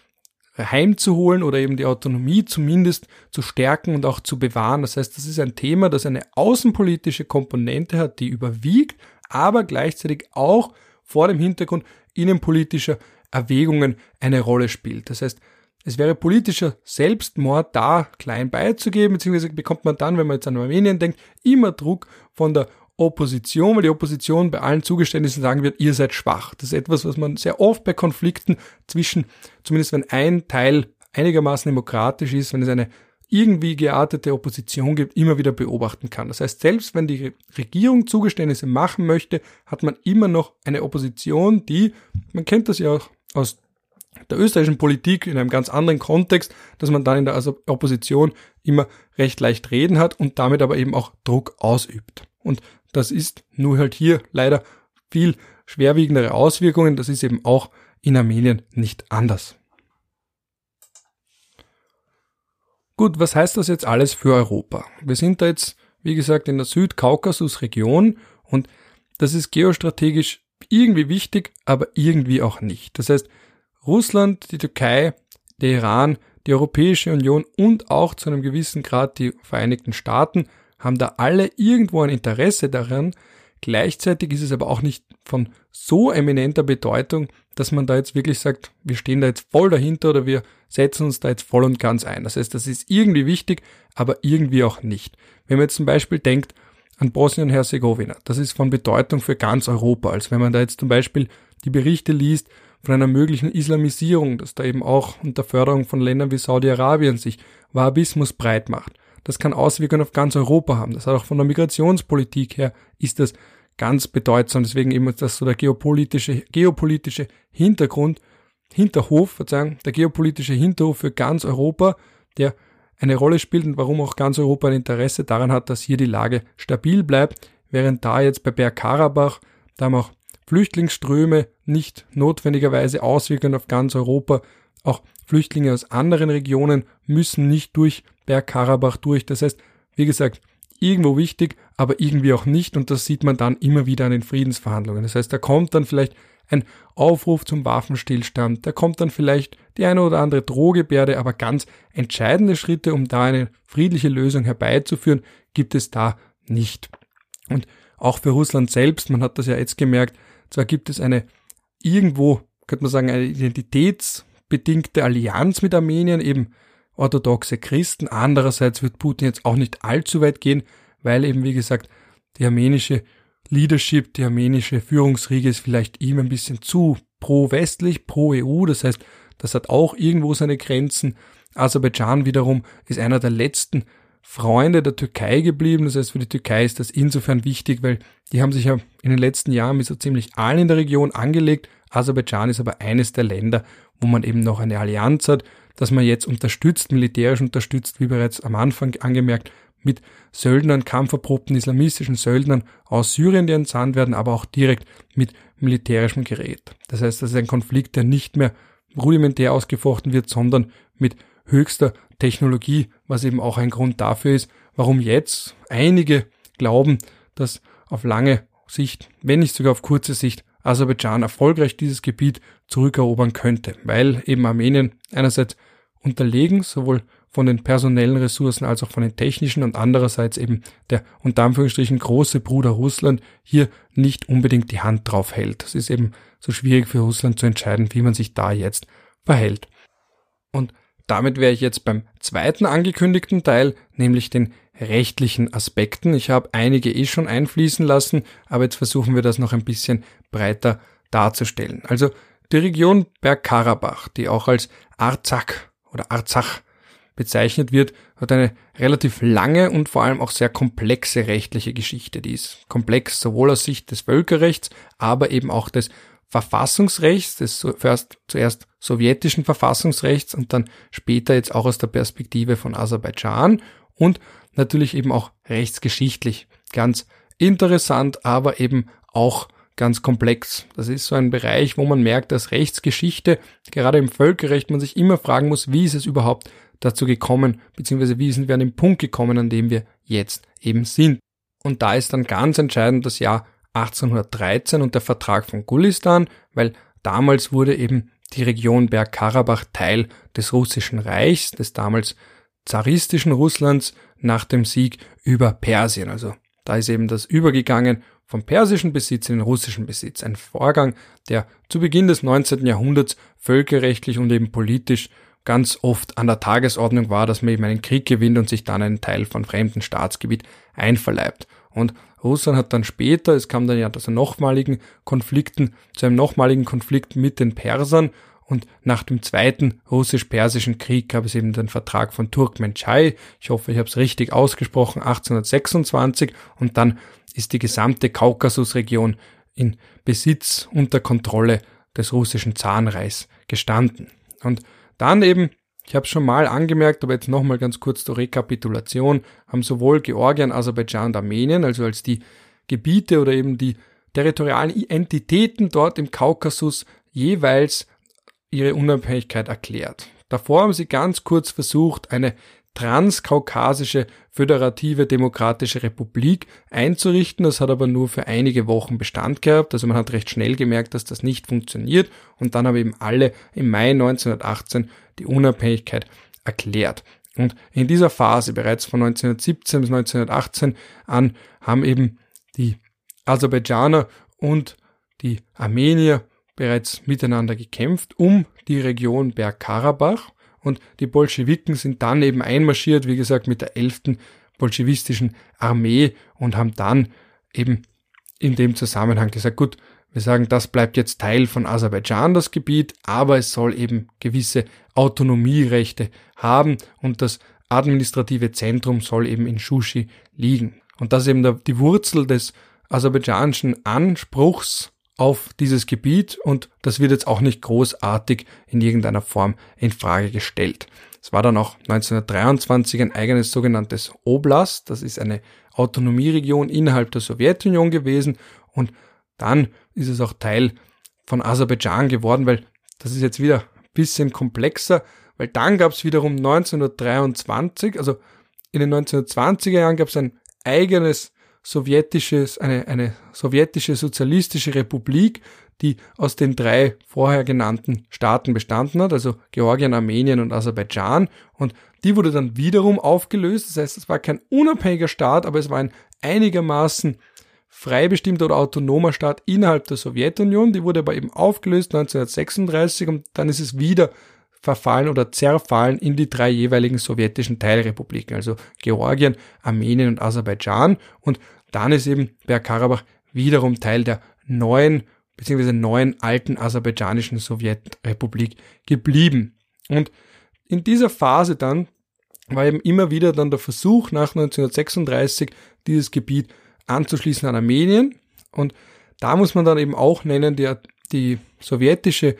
heimzuholen oder eben die Autonomie zumindest zu stärken und auch zu bewahren. Das heißt, das ist ein Thema, das eine außenpolitische Komponente hat, die überwiegt, aber gleichzeitig auch vor dem Hintergrund innenpolitischer Erwägungen eine Rolle spielt. Das heißt, es wäre politischer Selbstmord, da klein beizugeben, beziehungsweise bekommt man dann, wenn man jetzt an Armenien denkt, immer Druck von der Opposition, weil die Opposition bei allen Zugeständnissen sagen wird, ihr seid schwach. Das ist etwas, was man sehr oft bei Konflikten zwischen, zumindest wenn ein Teil einigermaßen demokratisch ist, wenn es eine irgendwie geartete Opposition gibt, immer wieder beobachten kann. Das heißt, selbst wenn die Regierung Zugeständnisse machen möchte, hat man immer noch eine Opposition, die, man kennt das ja auch aus der österreichischen Politik in einem ganz anderen Kontext, dass man dann in der Opposition immer recht leicht reden hat und damit aber eben auch Druck ausübt. Und das ist nur halt hier leider viel schwerwiegendere Auswirkungen. Das ist eben auch in Armenien nicht anders. Gut, was heißt das jetzt alles für Europa? Wir sind da jetzt, wie gesagt, in der Südkaukasus-Region und das ist geostrategisch irgendwie wichtig, aber irgendwie auch nicht. Das heißt, Russland, die Türkei, der Iran, die Europäische Union und auch zu einem gewissen Grad die Vereinigten Staaten haben da alle irgendwo ein Interesse daran. Gleichzeitig ist es aber auch nicht von so eminenter Bedeutung, dass man da jetzt wirklich sagt, wir stehen da jetzt voll dahinter oder wir setzen uns da jetzt voll und ganz ein. Das heißt, das ist irgendwie wichtig, aber irgendwie auch nicht. Wenn man jetzt zum Beispiel denkt an Bosnien-Herzegowina, das ist von Bedeutung für ganz Europa. Als wenn man da jetzt zum Beispiel die Berichte liest von einer möglichen Islamisierung, dass da eben auch unter Förderung von Ländern wie Saudi-Arabien sich Wahhabismus breit macht. Das kann Auswirkungen auf ganz Europa haben. Das hat auch von der Migrationspolitik her ist das ganz bedeutsam. Deswegen eben das so der geopolitische, geopolitische Hintergrund, Hinterhof, Verzeihung, der geopolitische Hinterhof für ganz Europa, der eine Rolle spielt und warum auch ganz Europa ein Interesse daran hat, dass hier die Lage stabil bleibt, während da jetzt bei Bergkarabach, da haben auch Flüchtlingsströme nicht notwendigerweise Auswirkungen auf ganz Europa. Auch Flüchtlinge aus anderen Regionen müssen nicht durch Bergkarabach durch. Das heißt, wie gesagt, irgendwo wichtig, aber irgendwie auch nicht. Und das sieht man dann immer wieder an den Friedensverhandlungen. Das heißt, da kommt dann vielleicht ein Aufruf zum Waffenstillstand, da kommt dann vielleicht die eine oder andere Drohgebärde, aber ganz entscheidende Schritte, um da eine friedliche Lösung herbeizuführen, gibt es da nicht. Und auch für Russland selbst, man hat das ja jetzt gemerkt, zwar gibt es eine irgendwo, könnte man sagen, eine identitätsbedingte Allianz mit Armenien, eben orthodoxe Christen. Andererseits wird Putin jetzt auch nicht allzu weit gehen, weil eben, wie gesagt, die armenische Leadership, die armenische Führungsriege ist vielleicht ihm ein bisschen zu pro-westlich, pro-EU. Das heißt, das hat auch irgendwo seine Grenzen. Aserbaidschan wiederum ist einer der letzten Freunde der Türkei geblieben. Das heißt, für die Türkei ist das insofern wichtig, weil die haben sich ja in den letzten Jahren mit so ziemlich allen in der Region angelegt. Aserbaidschan ist aber eines der Länder, wo man eben noch eine Allianz hat, dass man jetzt unterstützt, militärisch unterstützt, wie bereits am Anfang angemerkt, mit Söldnern, kampferprobten islamistischen Söldnern aus Syrien, die entsandt werden, aber auch direkt mit militärischem Gerät. Das heißt, das ist ein Konflikt, der nicht mehr rudimentär ausgefochten wird, sondern mit höchster Technologie, was eben auch ein Grund dafür ist, warum jetzt einige glauben, dass auf lange Sicht, wenn nicht sogar auf kurze Sicht, Aserbaidschan erfolgreich dieses Gebiet zurückerobern könnte, weil eben Armenien einerseits unterlegen, sowohl von den personellen Ressourcen als auch von den technischen und andererseits eben der unter Anführungsstrichen große Bruder Russland hier nicht unbedingt die Hand drauf hält. Es ist eben so schwierig für Russland zu entscheiden, wie man sich da jetzt verhält. Und damit wäre ich jetzt beim zweiten angekündigten Teil, nämlich den rechtlichen Aspekten. Ich habe einige eh schon einfließen lassen, aber jetzt versuchen wir das noch ein bisschen breiter darzustellen. Also die Region Bergkarabach, die auch als Arzak oder Arzach bezeichnet wird, hat eine relativ lange und vor allem auch sehr komplexe rechtliche Geschichte. Die ist komplex sowohl aus Sicht des Völkerrechts, aber eben auch des Verfassungsrechts, des zuerst, zuerst sowjetischen Verfassungsrechts und dann später jetzt auch aus der Perspektive von Aserbaidschan und natürlich eben auch rechtsgeschichtlich. Ganz interessant, aber eben auch ganz komplex. Das ist so ein Bereich, wo man merkt, dass Rechtsgeschichte, gerade im Völkerrecht, man sich immer fragen muss, wie ist es überhaupt dazu gekommen, beziehungsweise wie sind wir an den Punkt gekommen, an dem wir jetzt eben sind. Und da ist dann ganz entscheidend das Jahr 1813 und der Vertrag von Gulistan, weil damals wurde eben die Region Bergkarabach Teil des russischen Reichs, des damals zaristischen Russlands nach dem Sieg über Persien. Also da ist eben das übergegangen vom persischen Besitz in den russischen Besitz. Ein Vorgang, der zu Beginn des 19. Jahrhunderts völkerrechtlich und eben politisch ganz oft an der Tagesordnung war, dass man eben einen Krieg gewinnt und sich dann einen Teil von fremden Staatsgebiet einverleibt. Und Russland hat dann später, es kam dann ja zu nochmaligen Konflikten, zu einem nochmaligen Konflikt mit den Persern und nach dem zweiten russisch-persischen Krieg gab es eben den Vertrag von Turkmenchai, ich hoffe, ich habe es richtig ausgesprochen, 1826 und dann ist die gesamte Kaukasusregion in Besitz unter Kontrolle des russischen Zarenreichs gestanden. Und dann eben, ich habe schon mal angemerkt, aber jetzt nochmal ganz kurz zur Rekapitulation, haben sowohl Georgien, Aserbaidschan und Armenien, also als die Gebiete oder eben die territorialen Entitäten dort im Kaukasus jeweils ihre Unabhängigkeit erklärt. Davor haben sie ganz kurz versucht, eine transkaukasische föderative demokratische Republik einzurichten. Das hat aber nur für einige Wochen Bestand gehabt. Also man hat recht schnell gemerkt, dass das nicht funktioniert. Und dann haben eben alle im Mai 1918 die Unabhängigkeit erklärt. Und in dieser Phase, bereits von 1917 bis 1918 an, haben eben die Aserbaidschaner und die Armenier bereits miteinander gekämpft um die Region Bergkarabach und die Bolschewiken sind dann eben einmarschiert, wie gesagt, mit der 11. bolschewistischen Armee und haben dann eben in dem Zusammenhang gesagt, gut, wir sagen, das bleibt jetzt Teil von Aserbaidschan, das Gebiet, aber es soll eben gewisse Autonomierechte haben und das administrative Zentrum soll eben in Shushi liegen. Und das ist eben die Wurzel des aserbaidschanischen Anspruchs auf dieses Gebiet und das wird jetzt auch nicht großartig in irgendeiner Form in Frage gestellt. Es war dann auch 1923 ein eigenes sogenanntes Oblast, das ist eine Autonomieregion innerhalb der Sowjetunion gewesen und dann ist es auch Teil von Aserbaidschan geworden, weil das ist jetzt wieder ein bisschen komplexer, weil dann gab es wiederum 1923, also in den 1920er Jahren gab es ein eigenes sowjetisches, eine, eine sowjetische sozialistische Republik, die aus den drei vorher genannten Staaten bestanden hat, also Georgien, Armenien und Aserbaidschan. Und die wurde dann wiederum aufgelöst. Das heißt, es war kein unabhängiger Staat, aber es war ein einigermaßen frei bestimmter oder autonomer Staat innerhalb der Sowjetunion. Die wurde aber eben aufgelöst 1936 und dann ist es wieder verfallen oder zerfallen in die drei jeweiligen sowjetischen Teilrepubliken, also Georgien, Armenien und Aserbaidschan. Und dann ist eben Bergkarabach wiederum Teil der neuen bzw. neuen alten aserbaidschanischen Sowjetrepublik geblieben. Und in dieser Phase dann war eben immer wieder dann der Versuch nach 1936 dieses Gebiet anzuschließen an Armenien. Und da muss man dann eben auch nennen, die, die sowjetische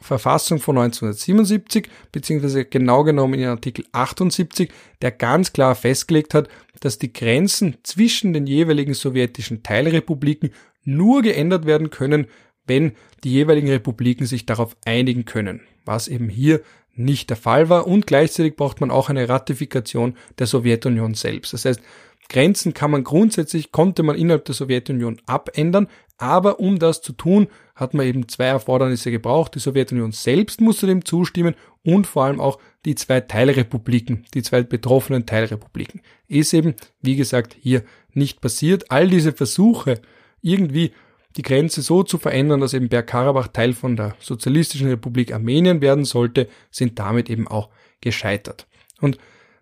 Verfassung von 1977, beziehungsweise genau genommen in Artikel 78, der ganz klar festgelegt hat, dass die Grenzen zwischen den jeweiligen sowjetischen Teilrepubliken nur geändert werden können, wenn die jeweiligen Republiken sich darauf einigen können, was eben hier nicht der Fall war und gleichzeitig braucht man auch eine Ratifikation der Sowjetunion selbst. Das heißt, Grenzen kann man grundsätzlich, konnte man innerhalb der Sowjetunion abändern, aber um das zu tun, hat man eben zwei Erfordernisse gebraucht. Die Sowjetunion selbst musste dem zustimmen und vor allem auch die zwei Teilrepubliken, die zwei betroffenen Teilrepubliken. Ist eben, wie gesagt, hier nicht passiert. All diese Versuche, irgendwie die Grenze so zu verändern, dass eben Bergkarabach Teil von der Sozialistischen Republik Armenien werden sollte, sind damit eben auch gescheitert. Und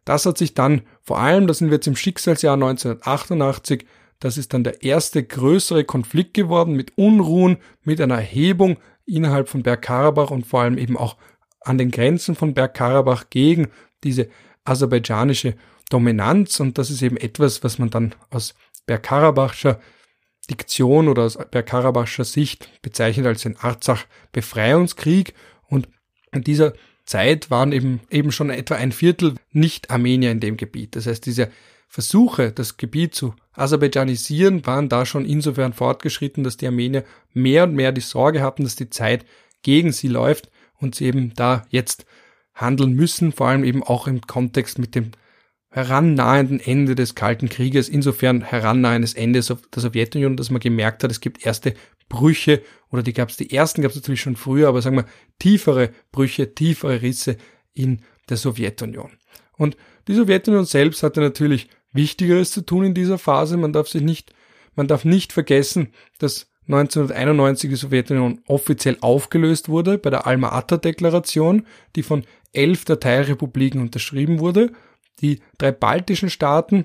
das hat sich dann vor allem, da sind wir jetzt im Schicksalsjahr 1988, das ist dann der erste größere Konflikt geworden mit Unruhen, mit einer Erhebung innerhalb von Bergkarabach und vor allem eben auch an den Grenzen von Bergkarabach gegen diese aserbaidschanische Dominanz. Und das ist eben etwas, was man dann aus Bergkarabachscher Diktion oder aus Bergkarabachscher Sicht bezeichnet als den Arzach-Befreiungskrieg. Und in dieser Zeit waren eben, eben schon etwa ein Viertel Nicht-Armenier in dem Gebiet. Das heißt, diese Versuche, das Gebiet zu aserbaidschanisieren, waren da schon insofern fortgeschritten, dass die Armenier mehr und mehr die Sorge hatten, dass die Zeit gegen sie läuft und sie eben da jetzt handeln müssen, vor allem eben auch im Kontext mit dem herannahenden Ende des Kalten Krieges, insofern herannahendes Ende der Sowjetunion, dass man gemerkt hat, es gibt erste Brüche oder die gab es, die ersten gab es natürlich schon früher, aber sagen wir tiefere Brüche, tiefere Risse in der Sowjetunion. Und die Sowjetunion selbst hatte natürlich Wichtigeres zu tun in dieser Phase. Man darf sich nicht, man darf nicht vergessen, dass 1991 die Sowjetunion offiziell aufgelöst wurde bei der Alma-Ata-Deklaration, die von elf der Teilrepubliken unterschrieben wurde. Die drei baltischen Staaten,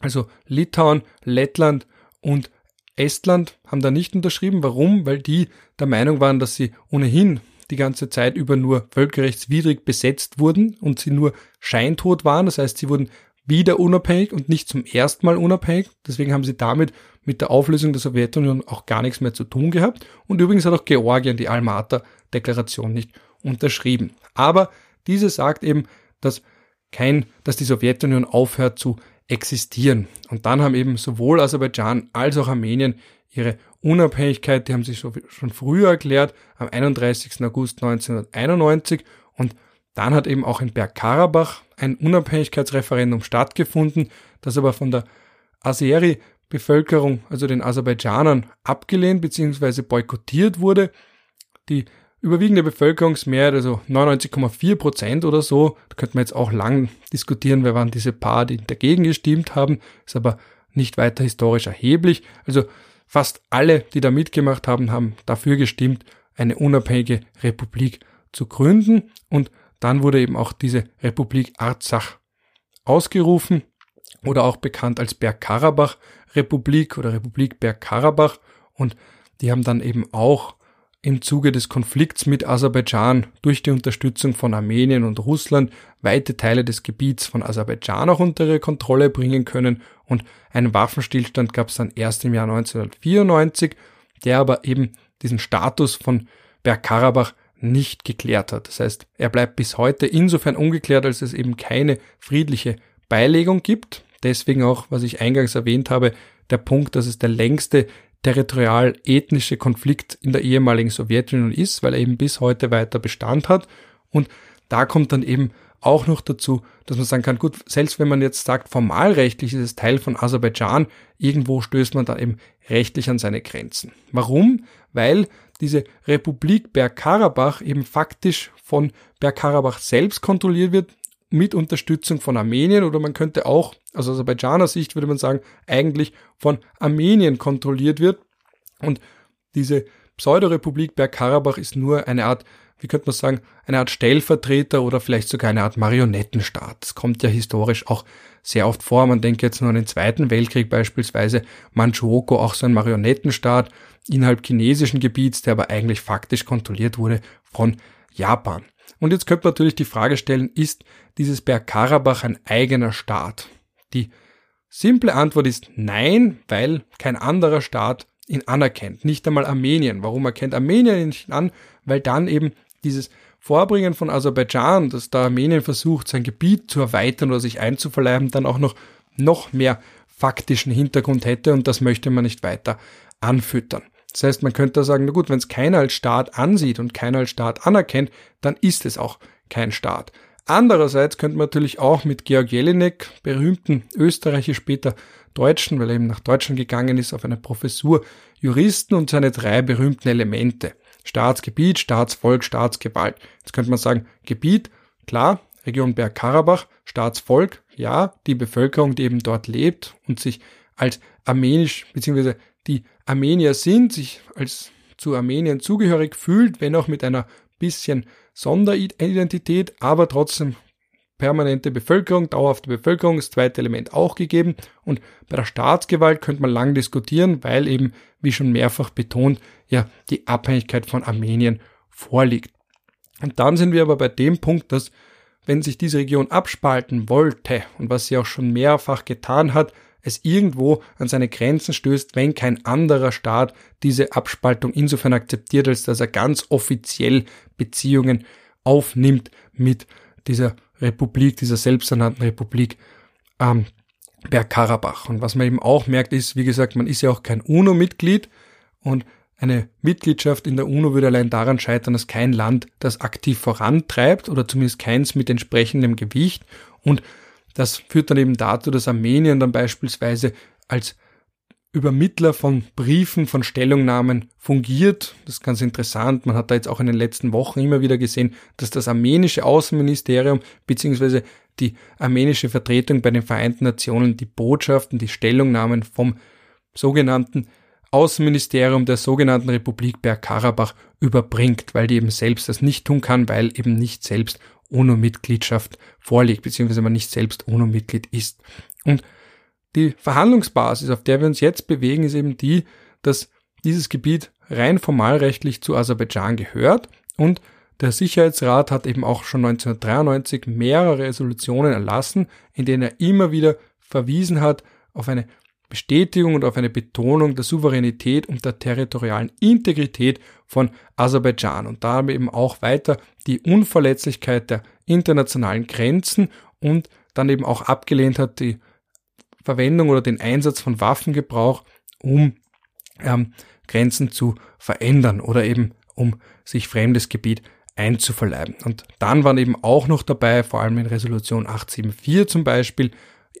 also Litauen, Lettland und Estland, haben da nicht unterschrieben. Warum? Weil die der Meinung waren, dass sie ohnehin die ganze Zeit über nur völkerrechtswidrig besetzt wurden und sie nur scheintot waren. Das heißt, sie wurden wieder unabhängig und nicht zum ersten Mal unabhängig. Deswegen haben sie damit mit der Auflösung der Sowjetunion auch gar nichts mehr zu tun gehabt. Und übrigens hat auch Georgien die Almata-Deklaration nicht unterschrieben. Aber diese sagt eben, dass kein, dass die Sowjetunion aufhört zu existieren. Und dann haben eben sowohl Aserbaidschan als auch Armenien ihre Unabhängigkeit, die haben sich schon früher erklärt, am 31. August 1991 und dann hat eben auch in Bergkarabach ein Unabhängigkeitsreferendum stattgefunden, das aber von der Azeri-Bevölkerung, also den Aserbaidschanern, abgelehnt bzw. boykottiert wurde. Die überwiegende Bevölkerungsmehrheit, also 99,4 Prozent oder so, da könnte man jetzt auch lang diskutieren, wer waren diese paar, die dagegen gestimmt haben, ist aber nicht weiter historisch erheblich. Also fast alle, die da mitgemacht haben, haben dafür gestimmt, eine unabhängige Republik zu gründen und dann wurde eben auch diese Republik Arzach ausgerufen oder auch bekannt als Bergkarabach-Republik oder Republik Bergkarabach. Und die haben dann eben auch im Zuge des Konflikts mit Aserbaidschan durch die Unterstützung von Armenien und Russland weite Teile des Gebiets von Aserbaidschan auch unter ihre Kontrolle bringen können. Und einen Waffenstillstand gab es dann erst im Jahr 1994, der aber eben diesen Status von Bergkarabach nicht geklärt hat. Das heißt, er bleibt bis heute insofern ungeklärt, als es eben keine friedliche Beilegung gibt. Deswegen auch, was ich eingangs erwähnt habe, der Punkt, dass es der längste territorial-ethnische Konflikt in der ehemaligen Sowjetunion ist, weil er eben bis heute weiter Bestand hat. Und da kommt dann eben auch noch dazu, dass man sagen kann, gut, selbst wenn man jetzt sagt, formalrechtlich ist es Teil von Aserbaidschan, irgendwo stößt man da eben rechtlich an seine Grenzen. Warum? Weil diese Republik Bergkarabach eben faktisch von Bergkarabach selbst kontrolliert wird, mit Unterstützung von Armenien oder man könnte auch, aus Aserbaidschaner Sicht würde man sagen, eigentlich von Armenien kontrolliert wird. Und diese Pseudorepublik Bergkarabach ist nur eine Art, wie könnte man sagen, eine Art Stellvertreter oder vielleicht sogar eine Art Marionettenstaat. Das kommt ja historisch auch sehr oft vor. Man denkt jetzt nur an den Zweiten Weltkrieg beispielsweise, Manchukuo auch so ein Marionettenstaat innerhalb chinesischen Gebiets, der aber eigentlich faktisch kontrolliert wurde von Japan. Und jetzt könnte man natürlich die Frage stellen, ist dieses Bergkarabach ein eigener Staat? Die simple Antwort ist nein, weil kein anderer Staat ihn anerkennt. Nicht einmal Armenien. Warum erkennt Armenien ihn nicht an? Weil dann eben dieses Vorbringen von Aserbaidschan, dass da Armenien versucht, sein Gebiet zu erweitern oder sich einzuverleiben, dann auch noch, noch mehr faktischen Hintergrund hätte und das möchte man nicht weiter anfüttern. Das heißt, man könnte sagen, na gut, wenn es keiner als Staat ansieht und keiner als Staat anerkennt, dann ist es auch kein Staat. Andererseits könnte man natürlich auch mit Georg Jelinek, berühmten Österreicher, später Deutschen, weil er eben nach Deutschland gegangen ist, auf eine Professur Juristen und seine drei berühmten Elemente. Staatsgebiet, Staatsvolk, Staatsgewalt. Jetzt könnte man sagen, Gebiet, klar, Region Bergkarabach, Staatsvolk, ja, die Bevölkerung, die eben dort lebt und sich als armenisch bzw die Armenier sind, sich als zu Armenien zugehörig fühlt, wenn auch mit einer bisschen Sonderidentität, aber trotzdem permanente Bevölkerung, dauerhafte Bevölkerung, das zweite Element auch gegeben. Und bei der Staatsgewalt könnte man lang diskutieren, weil eben, wie schon mehrfach betont, ja die Abhängigkeit von Armenien vorliegt. Und dann sind wir aber bei dem Punkt, dass wenn sich diese Region abspalten wollte und was sie auch schon mehrfach getan hat, es irgendwo an seine Grenzen stößt, wenn kein anderer Staat diese Abspaltung insofern akzeptiert, als dass er ganz offiziell Beziehungen aufnimmt mit dieser Republik, dieser selbsternannten Republik ähm, Bergkarabach. Und was man eben auch merkt, ist, wie gesagt, man ist ja auch kein UNO-Mitglied und eine Mitgliedschaft in der UNO würde allein daran scheitern, dass kein Land das aktiv vorantreibt oder zumindest keins mit entsprechendem Gewicht und das führt dann eben dazu, dass Armenien dann beispielsweise als Übermittler von Briefen, von Stellungnahmen fungiert. Das ist ganz interessant. Man hat da jetzt auch in den letzten Wochen immer wieder gesehen, dass das armenische Außenministerium beziehungsweise die armenische Vertretung bei den Vereinten Nationen die Botschaften, die Stellungnahmen vom sogenannten Außenministerium der sogenannten Republik Bergkarabach überbringt, weil die eben selbst das nicht tun kann, weil eben nicht selbst UNO-Mitgliedschaft vorliegt, beziehungsweise man nicht selbst UNO-Mitglied ist. Und die Verhandlungsbasis, auf der wir uns jetzt bewegen, ist eben die, dass dieses Gebiet rein formalrechtlich zu Aserbaidschan gehört und der Sicherheitsrat hat eben auch schon 1993 mehrere Resolutionen erlassen, in denen er immer wieder verwiesen hat auf eine Bestätigung und auf eine Betonung der Souveränität und der territorialen Integrität von Aserbaidschan und damit eben auch weiter die Unverletzlichkeit der internationalen Grenzen und dann eben auch abgelehnt hat die Verwendung oder den Einsatz von Waffengebrauch, um ähm, Grenzen zu verändern oder eben um sich fremdes Gebiet einzuverleiben. Und dann waren eben auch noch dabei, vor allem in Resolution 874 zum Beispiel,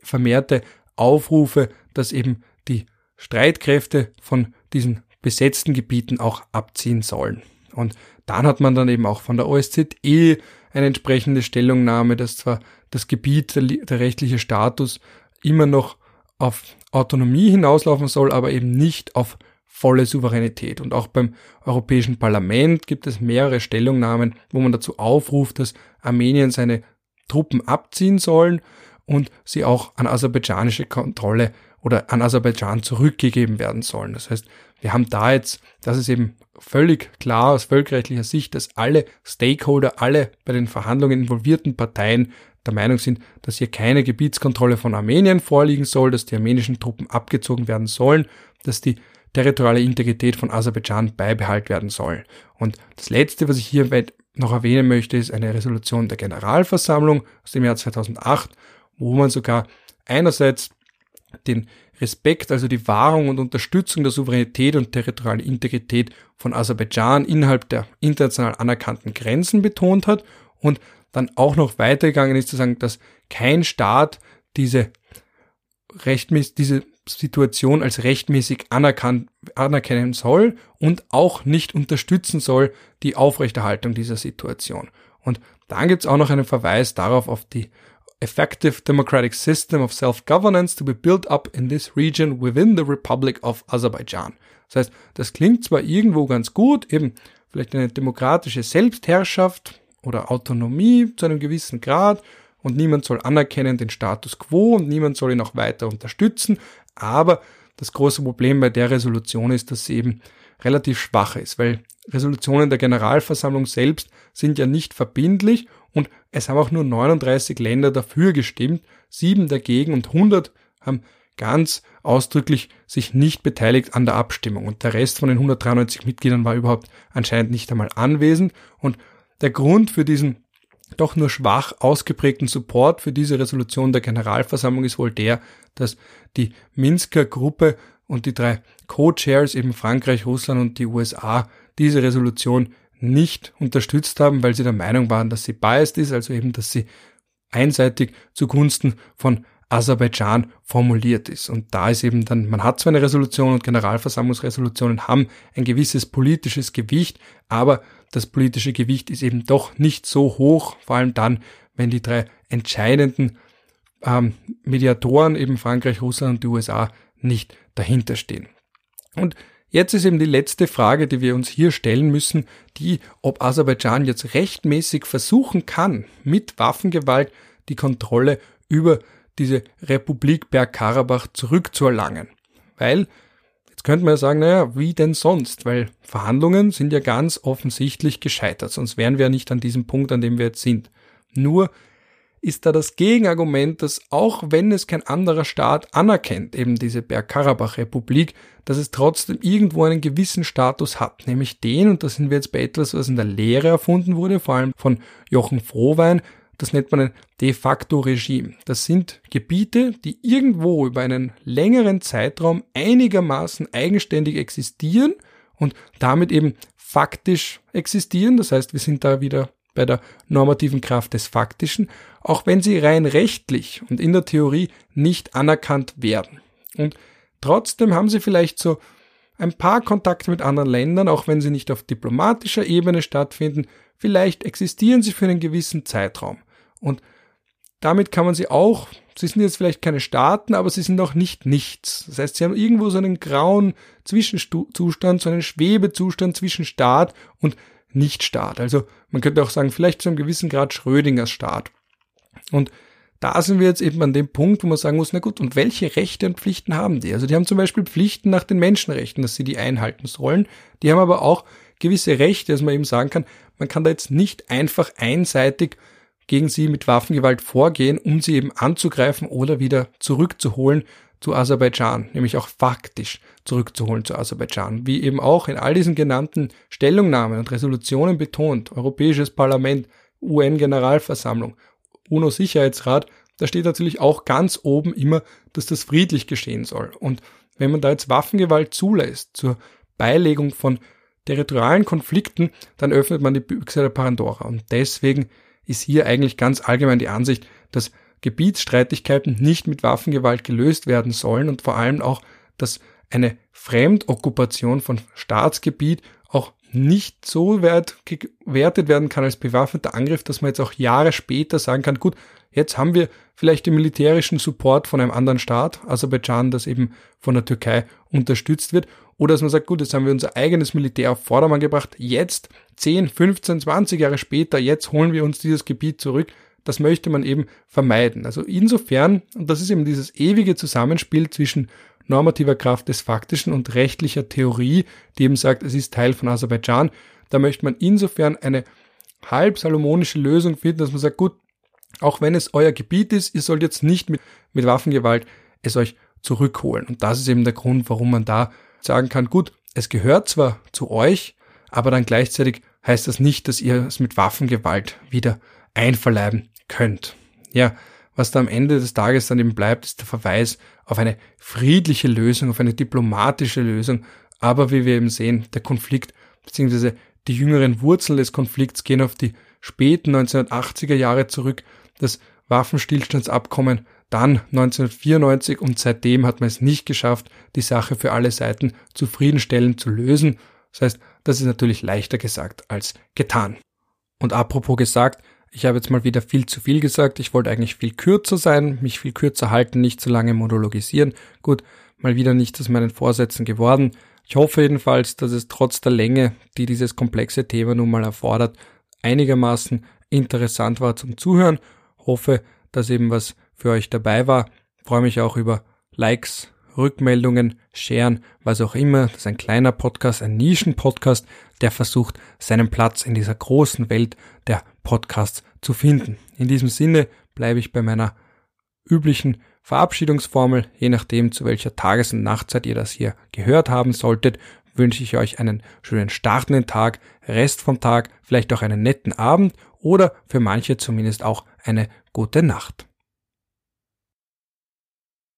vermehrte Aufrufe, dass eben die Streitkräfte von diesen besetzten Gebieten auch abziehen sollen. Und dann hat man dann eben auch von der OSZE eine entsprechende Stellungnahme, dass zwar das Gebiet, der, der rechtliche Status immer noch auf Autonomie hinauslaufen soll, aber eben nicht auf volle Souveränität. Und auch beim Europäischen Parlament gibt es mehrere Stellungnahmen, wo man dazu aufruft, dass Armenien seine Truppen abziehen sollen und sie auch an aserbaidschanische Kontrolle oder an Aserbaidschan zurückgegeben werden sollen. Das heißt, wir haben da jetzt, das ist eben völlig klar aus völkerrechtlicher Sicht, dass alle Stakeholder, alle bei den Verhandlungen involvierten Parteien der Meinung sind, dass hier keine Gebietskontrolle von Armenien vorliegen soll, dass die armenischen Truppen abgezogen werden sollen, dass die territoriale Integrität von Aserbaidschan beibehalten werden soll. Und das Letzte, was ich hier noch erwähnen möchte, ist eine Resolution der Generalversammlung aus dem Jahr 2008, wo man sogar einerseits den Respekt, also die Wahrung und Unterstützung der Souveränität und territorialen Integrität von Aserbaidschan innerhalb der international anerkannten Grenzen betont hat und dann auch noch weitergegangen ist zu sagen, dass kein Staat diese rechtmäßig, diese Situation als rechtmäßig anerkannt, anerkennen soll und auch nicht unterstützen soll die Aufrechterhaltung dieser Situation. Und dann gibt es auch noch einen Verweis darauf auf die effective democratic system of self-governance to be built up in this region within the Republic of Azerbaijan. Das heißt, das klingt zwar irgendwo ganz gut, eben vielleicht eine demokratische Selbstherrschaft oder Autonomie zu einem gewissen Grad und niemand soll anerkennen den Status quo und niemand soll ihn auch weiter unterstützen, aber das große Problem bei der Resolution ist, dass sie eben relativ schwach ist, weil Resolutionen der Generalversammlung selbst sind ja nicht verbindlich es haben auch nur 39 Länder dafür gestimmt, sieben dagegen und 100 haben ganz ausdrücklich sich nicht beteiligt an der Abstimmung. Und der Rest von den 193 Mitgliedern war überhaupt anscheinend nicht einmal anwesend. Und der Grund für diesen doch nur schwach ausgeprägten Support für diese Resolution der Generalversammlung ist wohl der, dass die Minsker Gruppe und die drei Co-Chairs, eben Frankreich, Russland und die USA, diese Resolution nicht unterstützt haben, weil sie der Meinung waren, dass sie biased ist, also eben, dass sie einseitig zugunsten von Aserbaidschan formuliert ist. Und da ist eben dann, man hat zwar eine Resolution und Generalversammlungsresolutionen haben ein gewisses politisches Gewicht, aber das politische Gewicht ist eben doch nicht so hoch, vor allem dann, wenn die drei entscheidenden ähm, Mediatoren, eben Frankreich, Russland und die USA, nicht dahinter stehen. Und Jetzt ist eben die letzte Frage, die wir uns hier stellen müssen, die, ob Aserbaidschan jetzt rechtmäßig versuchen kann, mit Waffengewalt die Kontrolle über diese Republik Bergkarabach zurückzuerlangen. Weil, jetzt könnte man ja sagen, naja, wie denn sonst? Weil Verhandlungen sind ja ganz offensichtlich gescheitert, sonst wären wir ja nicht an diesem Punkt, an dem wir jetzt sind. Nur ist da das Gegenargument, dass auch wenn es kein anderer Staat anerkennt, eben diese Bergkarabach-Republik, dass es trotzdem irgendwo einen gewissen Status hat, nämlich den, und da sind wir jetzt bei etwas, was in der Lehre erfunden wurde, vor allem von Jochen Frohwein, das nennt man ein de facto Regime. Das sind Gebiete, die irgendwo über einen längeren Zeitraum einigermaßen eigenständig existieren und damit eben faktisch existieren. Das heißt, wir sind da wieder bei der normativen Kraft des Faktischen, auch wenn sie rein rechtlich und in der Theorie nicht anerkannt werden. Und trotzdem haben sie vielleicht so ein paar Kontakte mit anderen Ländern, auch wenn sie nicht auf diplomatischer Ebene stattfinden, vielleicht existieren sie für einen gewissen Zeitraum. Und damit kann man sie auch, sie sind jetzt vielleicht keine Staaten, aber sie sind auch nicht nichts. Das heißt, sie haben irgendwo so einen grauen Zwischenzustand, so einen Schwebezustand zwischen Staat und Nichtstaat. Also man könnte auch sagen, vielleicht zu einem gewissen Grad Schrödingers Staat. Und da sind wir jetzt eben an dem Punkt, wo man sagen muss, na gut, und welche Rechte und Pflichten haben die? Also die haben zum Beispiel Pflichten nach den Menschenrechten, dass sie die einhalten sollen. Die haben aber auch gewisse Rechte, dass man eben sagen kann, man kann da jetzt nicht einfach einseitig gegen sie mit Waffengewalt vorgehen, um sie eben anzugreifen oder wieder zurückzuholen zu Aserbaidschan, nämlich auch faktisch zurückzuholen zu Aserbaidschan. Wie eben auch in all diesen genannten Stellungnahmen und Resolutionen betont, Europäisches Parlament, UN-Generalversammlung, UNO-Sicherheitsrat, da steht natürlich auch ganz oben immer, dass das friedlich geschehen soll. Und wenn man da jetzt Waffengewalt zulässt zur Beilegung von territorialen Konflikten, dann öffnet man die Büchse der Pandora. Und deswegen ist hier eigentlich ganz allgemein die Ansicht, dass Gebietsstreitigkeiten nicht mit Waffengewalt gelöst werden sollen und vor allem auch, dass eine Fremdokkupation von Staatsgebiet auch nicht so wert gewertet werden kann als bewaffneter Angriff, dass man jetzt auch Jahre später sagen kann, gut, jetzt haben wir vielleicht den militärischen Support von einem anderen Staat, Aserbaidschan, das eben von der Türkei unterstützt wird, oder dass man sagt, gut, jetzt haben wir unser eigenes Militär auf Vordermann gebracht, jetzt 10, 15, 20 Jahre später, jetzt holen wir uns dieses Gebiet zurück. Das möchte man eben vermeiden. Also insofern, und das ist eben dieses ewige Zusammenspiel zwischen normativer Kraft des Faktischen und rechtlicher Theorie, die eben sagt, es ist Teil von Aserbaidschan, da möchte man insofern eine halb salomonische Lösung finden, dass man sagt, gut, auch wenn es euer Gebiet ist, ihr sollt jetzt nicht mit, mit Waffengewalt es euch zurückholen. Und das ist eben der Grund, warum man da sagen kann, gut, es gehört zwar zu euch, aber dann gleichzeitig heißt das nicht, dass ihr es mit Waffengewalt wieder einverleiben könnt. Ja, was da am Ende des Tages dann eben bleibt, ist der Verweis auf eine friedliche Lösung, auf eine diplomatische Lösung. Aber wie wir eben sehen, der Konflikt bzw. die jüngeren Wurzeln des Konflikts gehen auf die späten 1980er Jahre zurück. Das Waffenstillstandsabkommen dann 1994 und seitdem hat man es nicht geschafft, die Sache für alle Seiten zufriedenstellend zu lösen. Das heißt, das ist natürlich leichter gesagt als getan. Und apropos gesagt, ich habe jetzt mal wieder viel zu viel gesagt. Ich wollte eigentlich viel kürzer sein, mich viel kürzer halten, nicht zu lange monologisieren. Gut, mal wieder nicht aus meinen Vorsätzen geworden. Ich hoffe jedenfalls, dass es trotz der Länge, die dieses komplexe Thema nun mal erfordert, einigermaßen interessant war zum Zuhören. Hoffe, dass eben was für euch dabei war. freue mich auch über Likes, Rückmeldungen, Sharen, was auch immer. Das ist ein kleiner Podcast, ein Nischen-Podcast, der versucht, seinen Platz in dieser großen Welt der Podcasts zu finden. In diesem Sinne bleibe ich bei meiner üblichen Verabschiedungsformel. Je nachdem, zu welcher Tages- und Nachtzeit ihr das hier gehört haben solltet, wünsche ich euch einen schönen startenden Tag, Rest vom Tag, vielleicht auch einen netten Abend oder für manche zumindest auch eine gute Nacht.